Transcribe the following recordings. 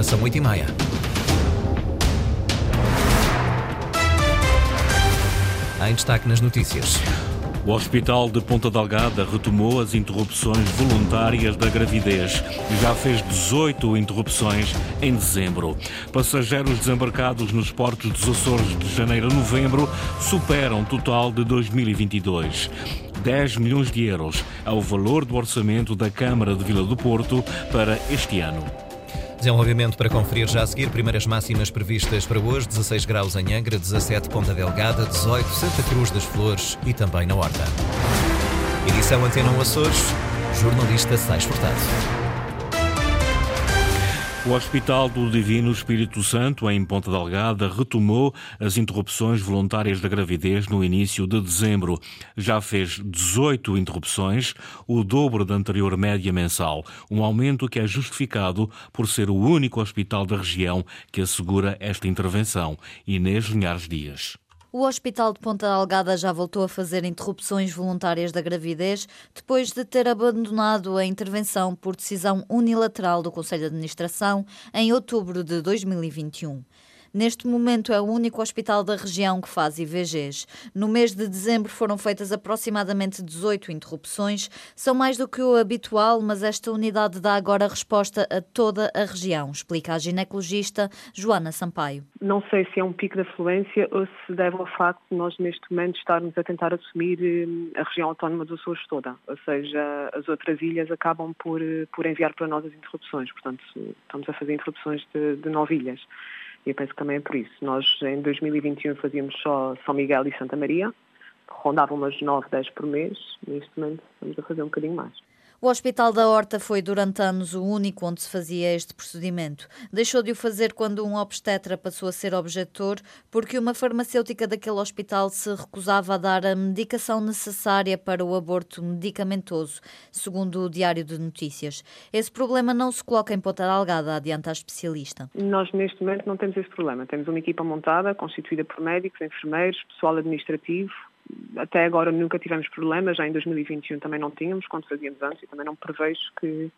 Agora são 8 e meia. Em destaque nas notícias. O Hospital de Ponta Delgada retomou as interrupções voluntárias da gravidez. Já fez 18 interrupções em dezembro. Passageiros desembarcados nos portos dos Açores de janeiro a novembro superam o total de 2022. 10 milhões de euros é o valor do orçamento da Câmara de Vila do Porto para este ano. Desenvolvimento para conferir já a seguir. Primeiras máximas previstas para hoje: 16 graus em Angra, 17 Ponta Delgada, 18 Santa Cruz das Flores e também na Horta. Edição Antena 1 Açores, jornalista Sais Furtado. O Hospital do Divino Espírito Santo, em Ponta Delgada, retomou as interrupções voluntárias da gravidez no início de dezembro. Já fez 18 interrupções, o dobro da anterior média mensal, um aumento que é justificado por ser o único hospital da região que assegura esta intervenção. Inês Linhares Dias. O Hospital de Ponta Algada já voltou a fazer interrupções voluntárias da gravidez depois de ter abandonado a intervenção por decisão unilateral do Conselho de Administração em outubro de 2021. Neste momento é o único hospital da região que faz IVGs. No mês de dezembro foram feitas aproximadamente 18 interrupções. São mais do que o habitual, mas esta unidade dá agora resposta a toda a região, explica a ginecologista Joana Sampaio. Não sei se é um pico de afluência ou se deve ao facto de nós neste momento estarmos a tentar assumir hum, a região autónoma do Açores toda, ou seja, as outras ilhas acabam por, por enviar para nós as interrupções, portanto estamos a fazer interrupções de, de nove ilhas. E eu penso que também é por isso. Nós, em 2021, fazíamos só São Miguel e Santa Maria, rondavam umas 9, 10 por mês. Neste momento, estamos a fazer um bocadinho mais. O Hospital da Horta foi durante anos o único onde se fazia este procedimento. Deixou de o fazer quando um obstetra passou a ser objetor, porque uma farmacêutica daquele hospital se recusava a dar a medicação necessária para o aborto medicamentoso, segundo o Diário de Notícias. Esse problema não se coloca em ponta algada, adianta a especialista. Nós, neste momento, não temos esse problema. Temos uma equipa montada, constituída por médicos, enfermeiros, pessoal administrativo, até agora nunca tivemos problemas, já em 2021 também não tínhamos, quando fazíamos antes, e também não prevejo que,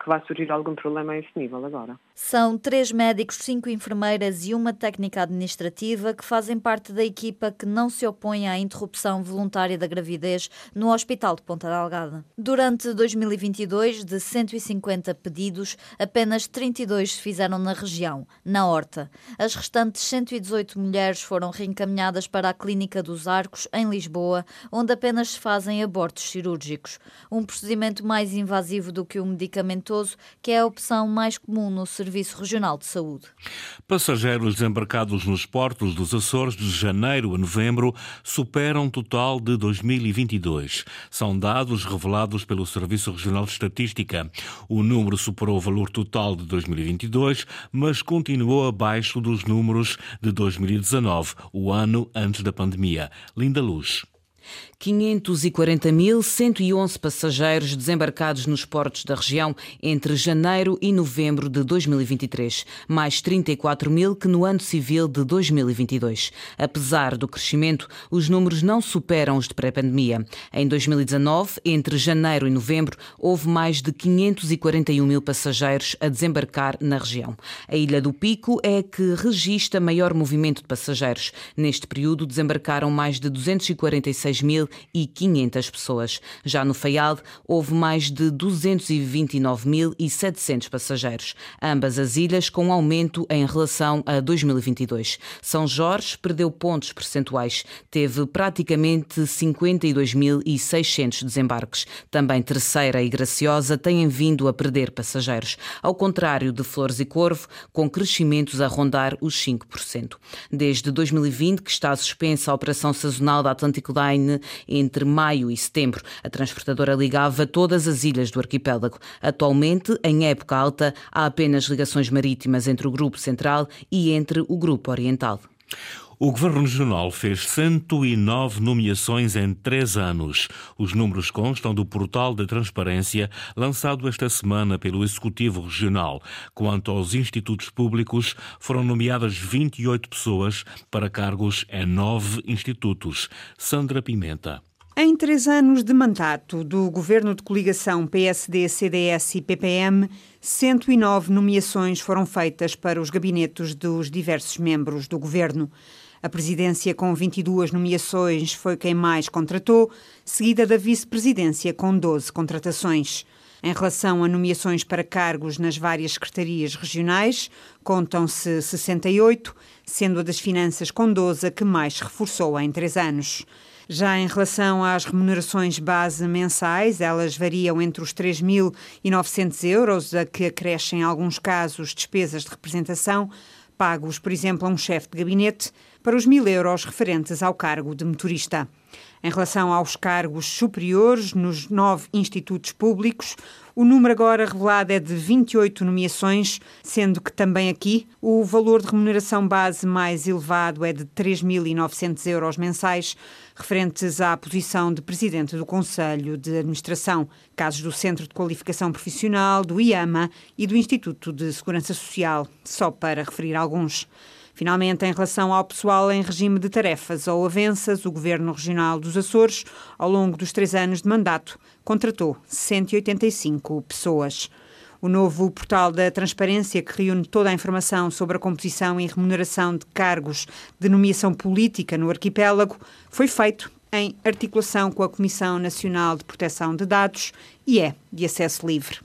que vai surgir algum problema a esse nível agora. São três médicos, cinco enfermeiras e uma técnica administrativa que fazem parte da equipa que não se opõe à interrupção voluntária da gravidez no Hospital de Ponta Delgada. Durante 2022, de 150 pedidos, apenas 32 se fizeram na região, na Horta. As restantes 118 mulheres foram reencaminhadas para a Clínica dos Arcos, em Lisboa, onde apenas se fazem abortos cirúrgicos. Um procedimento mais invasivo do que o medicamento que é a opção mais comum no Serviço Regional de Saúde. Passageiros desembarcados nos portos dos Açores de janeiro a novembro superam o total de 2022. São dados revelados pelo Serviço Regional de Estatística. O número superou o valor total de 2022, mas continuou abaixo dos números de 2019, o ano antes da pandemia. Linda Luz. 540.111 passageiros desembarcados nos portos da região entre janeiro e novembro de 2023, mais 34 mil que no ano civil de 2022. Apesar do crescimento, os números não superam os de pré-pandemia. Em 2019, entre janeiro e novembro, houve mais de 541 mil passageiros a desembarcar na região. A Ilha do Pico é a que registra maior movimento de passageiros. Neste período, desembarcaram mais de 246 mil 1.500 pessoas. Já no Faial, houve mais de 229.700 passageiros. Ambas as ilhas com um aumento em relação a 2022. São Jorge perdeu pontos percentuais, teve praticamente 52.600 desembarques. Também Terceira e Graciosa têm vindo a perder passageiros, ao contrário de Flores e Corvo, com crescimentos a rondar os 5%. Desde 2020 que está suspensa a operação sazonal da Atlantic Line entre maio e setembro. A transportadora ligava todas as ilhas do arquipélago. Atualmente, em época alta, há apenas ligações marítimas entre o Grupo Central e entre o Grupo Oriental. O Governo Regional fez 109 nomeações em três anos. Os números constam do portal de transparência lançado esta semana pelo Executivo Regional. Quanto aos institutos públicos, foram nomeadas 28 pessoas para cargos em nove institutos. Sandra Pimenta. Em três anos de mandato do governo de coligação PSD, CDS e PPM, 109 nomeações foram feitas para os gabinetes dos diversos membros do governo. A presidência, com 22 nomeações, foi quem mais contratou, seguida da vice-presidência, com 12 contratações. Em relação a nomeações para cargos nas várias secretarias regionais, contam-se 68, sendo a das Finanças com 12 a que mais reforçou em três anos. Já em relação às remunerações base mensais, elas variam entre os 3.900 euros, a que acrescem, em alguns casos, despesas de representação, pagos, por exemplo, a um chefe de gabinete, para os 1.000 euros referentes ao cargo de motorista. Em relação aos cargos superiores nos nove institutos públicos, o número agora revelado é de 28 nomeações, sendo que também aqui o valor de remuneração base mais elevado é de 3.900 euros mensais, referentes à posição de presidente do Conselho de Administração, casos do Centro de Qualificação Profissional, do IAMA e do Instituto de Segurança Social, só para referir alguns. Finalmente, em relação ao pessoal em regime de tarefas ou avanças, o Governo Regional dos Açores, ao longo dos três anos de mandato, contratou 185 pessoas. O novo portal da transparência, que reúne toda a informação sobre a composição e remuneração de cargos de nomeação política no arquipélago, foi feito em articulação com a Comissão Nacional de Proteção de Dados e é de acesso livre.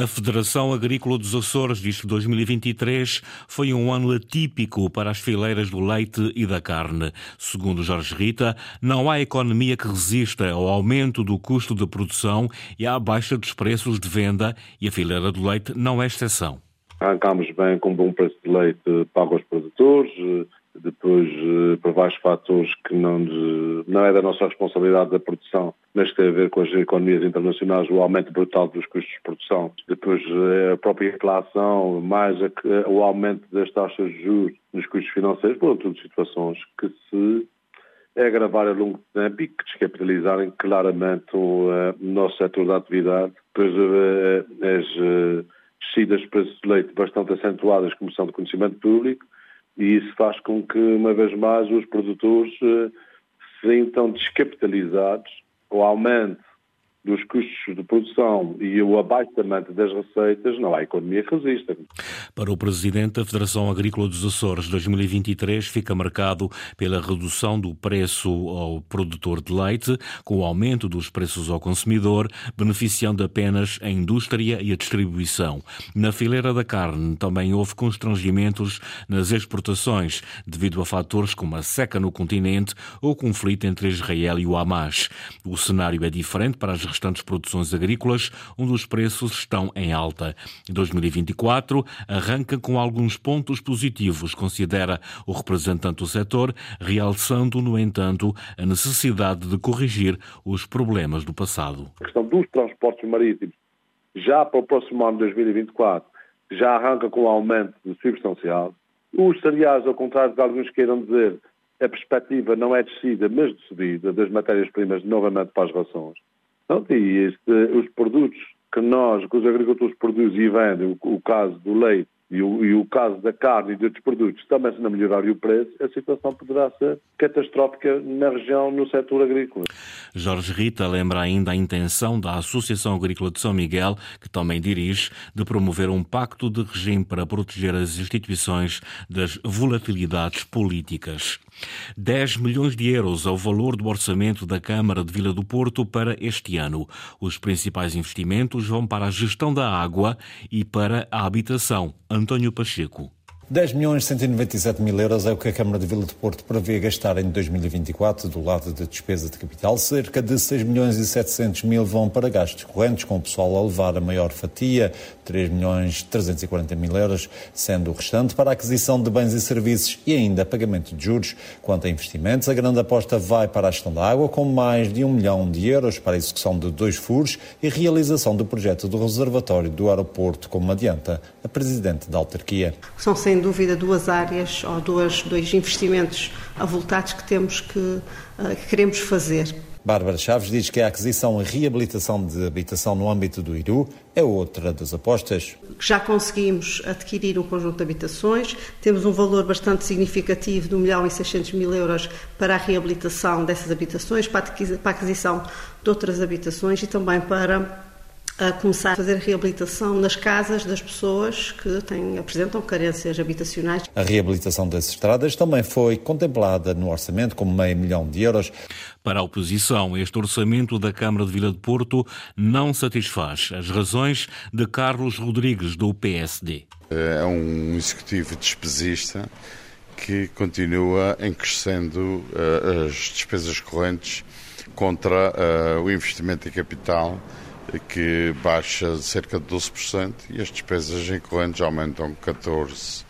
A Federação Agrícola dos Açores diz que 2023 foi um ano atípico para as fileiras do leite e da carne. Segundo Jorge Rita, não há economia que resista ao aumento do custo de produção e à baixa dos preços de venda e a fileira do leite não é exceção. Arrancámos bem com bom preço de leite pago aos produtores, depois eh, por vários fatores que não, não é da nossa responsabilidade da produção, mas que tem a ver com as economias internacionais, o aumento brutal dos custos de produção, depois eh, a própria inflação, mais a, o aumento das taxas de juros nos custos financeiros, foram tudo situações que se agravar a longo tempo e que descapitalizarem claramente o, uh, nosso setor de atividade, pois uh, as descidas de preços de leite bastante acentuadas como são de conhecimento público, e isso faz com que, uma vez mais, os produtores se sintam descapitalizados, o aumento dos custos de produção e o abaixamento das receitas, não há economia que resista. Para o Presidente da Federação Agrícola dos Açores, 2023 fica marcado pela redução do preço ao produtor de leite, com o aumento dos preços ao consumidor, beneficiando apenas a indústria e a distribuição. Na fileira da carne também houve constrangimentos nas exportações, devido a fatores como a seca no continente ou o conflito entre Israel e o Hamas. O cenário é diferente para as restantes produções agrícolas, onde os preços estão em alta. 2024 arranca com alguns pontos positivos, considera o representante do setor, realçando, no entanto, a necessidade de corrigir os problemas do passado. A questão dos transportes marítimos, já para o próximo ano de 2024, já arranca com um aumento substancial. Os cereais, ao contrário de alguns queiram dizer, a perspectiva não é descida, mas de subida das matérias-primas novamente para as rações. Pronto, e este, os produtos que nós, que os agricultores produzem e vendem, o, o caso do leite e o, e o, caso da carne e de outros produtos, também se não melhorar o preço, a situação poderá ser catastrófica na região, no setor agrícola. Jorge Rita lembra ainda a intenção da Associação Agrícola de São Miguel, que também dirige, de promover um pacto de regime para proteger as instituições das volatilidades políticas. 10 milhões de euros é o valor do orçamento da Câmara de Vila do Porto para este ano. Os principais investimentos vão para a gestão da água e para a habitação. António Pacheco. 10 milhões 197 mil euros é o que a Câmara de Vila de Porto prevê gastar em 2024 do lado de despesa de capital. Cerca de 6 milhões e 700 mil vão para gastos correntes, com o pessoal a levar a maior fatia, 3 milhões 340 mil euros, sendo o restante para a aquisição de bens e serviços e ainda pagamento de juros. Quanto a investimentos, a grande aposta vai para a gestão da água, com mais de 1 milhão de euros para a execução de dois furos e realização do projeto do reservatório do aeroporto, como adianta a Presidente da autarquia. São dúvida duas áreas ou duas, dois investimentos avultados que temos que, eh, que queremos fazer. Bárbara Chaves diz que a aquisição e reabilitação de habitação no âmbito do IRU é outra das apostas. Já conseguimos adquirir um conjunto de habitações, temos um valor bastante significativo de 1 milhão e 600 mil euros para a reabilitação dessas habitações, para a aquisição de outras habitações e também para a começar a fazer reabilitação nas casas das pessoas que têm, apresentam carências habitacionais. A reabilitação das estradas também foi contemplada no orçamento com meio milhão de euros. Para a oposição, este orçamento da Câmara de Vila de Porto não satisfaz as razões de Carlos Rodrigues, do PSD. É um executivo despesista que continua em crescendo uh, as despesas correntes contra uh, o investimento em capital que baixa cerca de 12% e as despesas em correntes aumentam 14,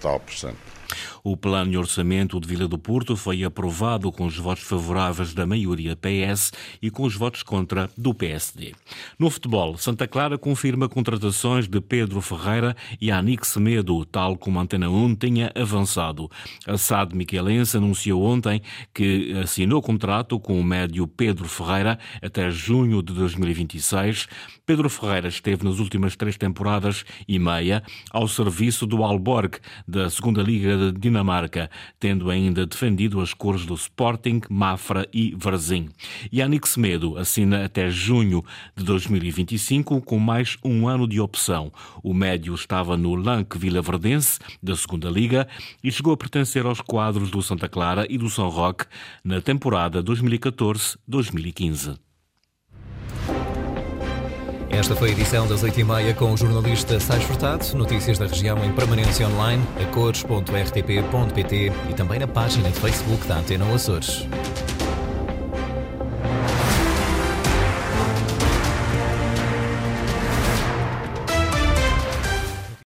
tal por cento. O plano de orçamento de Vila do Porto foi aprovado com os votos favoráveis da maioria PS e com os votos contra do PSD. No futebol, Santa Clara confirma contratações de Pedro Ferreira e Anik Semedo, tal como a Antena 1 tinha avançado. A SAD Miquelense anunciou ontem que assinou contrato com o médio Pedro Ferreira até junho de 2026. Pedro Ferreira esteve nas últimas três temporadas e meia ao serviço do Alborg, da segunda Liga de Dinamarca Dinamarca, tendo ainda defendido as cores do Sporting, Mafra e Varzim. Yannick Semedo assina até junho de 2025 com mais um ano de opção. O médio estava no Lanque Vila Verdense, da segunda Liga, e chegou a pertencer aos quadros do Santa Clara e do São Roque na temporada 2014-2015. Esta foi a edição das 8h30 com o jornalista Sais Furtado. Notícias da região em permanência online, a cores.rtp.pt e também na página de Facebook da Antena Açores.